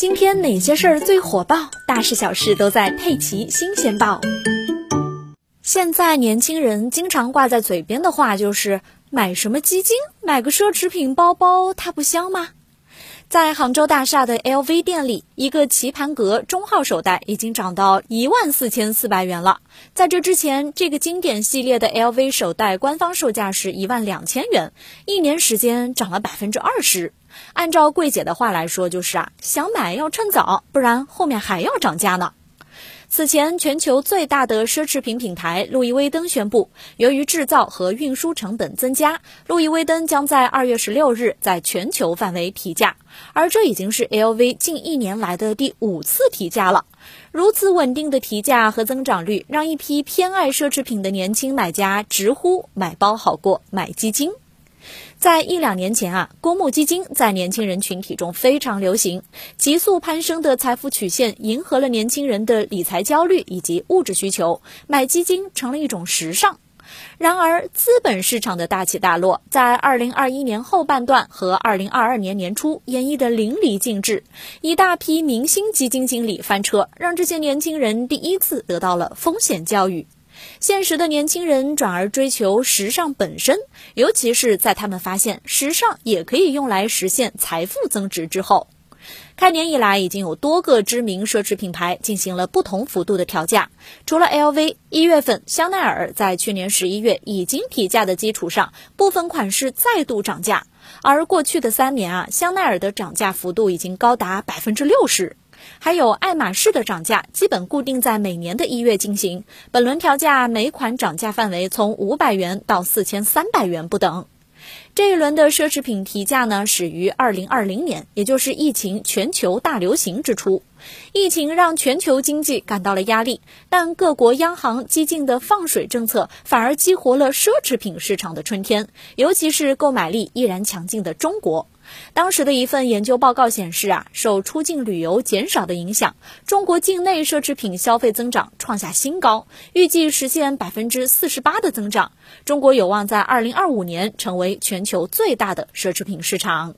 今天哪些事儿最火爆？大事小事都在《佩奇新鲜报》。现在年轻人经常挂在嘴边的话就是“买什么基金，买个奢侈品包包，它不香吗？”在杭州大厦的 LV 店里，一个棋盘格中号手袋已经涨到一万四千四百元了。在这之前，这个经典系列的 LV 手袋官方售价是一万两千元，一年时间涨了百分之二十。按照柜姐的话来说，就是啊，想买要趁早，不然后面还要涨价呢。此前，全球最大的奢侈品品牌路易威登宣布，由于制造和运输成本增加，路易威登将在二月十六日在全球范围提价，而这已经是 LV 近一年来的第五次提价了。如此稳定的提价和增长率，让一批偏爱奢侈品的年轻买家直呼买包好过买基金。在一两年前啊，公募基金在年轻人群体中非常流行，急速攀升的财富曲线迎合了年轻人的理财焦虑以及物质需求，买基金成了一种时尚。然而，资本市场的大起大落，在二零二一年后半段和二零二二年年初演绎的淋漓尽致，一大批明星基金经理翻车，让这些年轻人第一次得到了风险教育。现实的年轻人转而追求时尚本身，尤其是在他们发现时尚也可以用来实现财富增值之后。开年以来，已经有多个知名奢侈品牌进行了不同幅度的调价。除了 LV，一月份香奈儿在去年十一月已经提价的基础上，部分款式再度涨价。而过去的三年啊，香奈儿的涨价幅度已经高达百分之六十。还有爱马仕的涨价基本固定在每年的一月进行，本轮调价每款涨价范围从五百元到四千三百元不等。这一轮的奢侈品提价呢，始于二零二零年，也就是疫情全球大流行之初。疫情让全球经济感到了压力，但各国央行激进的放水政策反而激活了奢侈品市场的春天，尤其是购买力依然强劲的中国。当时的一份研究报告显示啊，受出境旅游减少的影响，中国境内奢侈品消费增长创下新高，预计实现百分之四十八的增长。中国有望在二零二五年成为全球最大的奢侈品市场。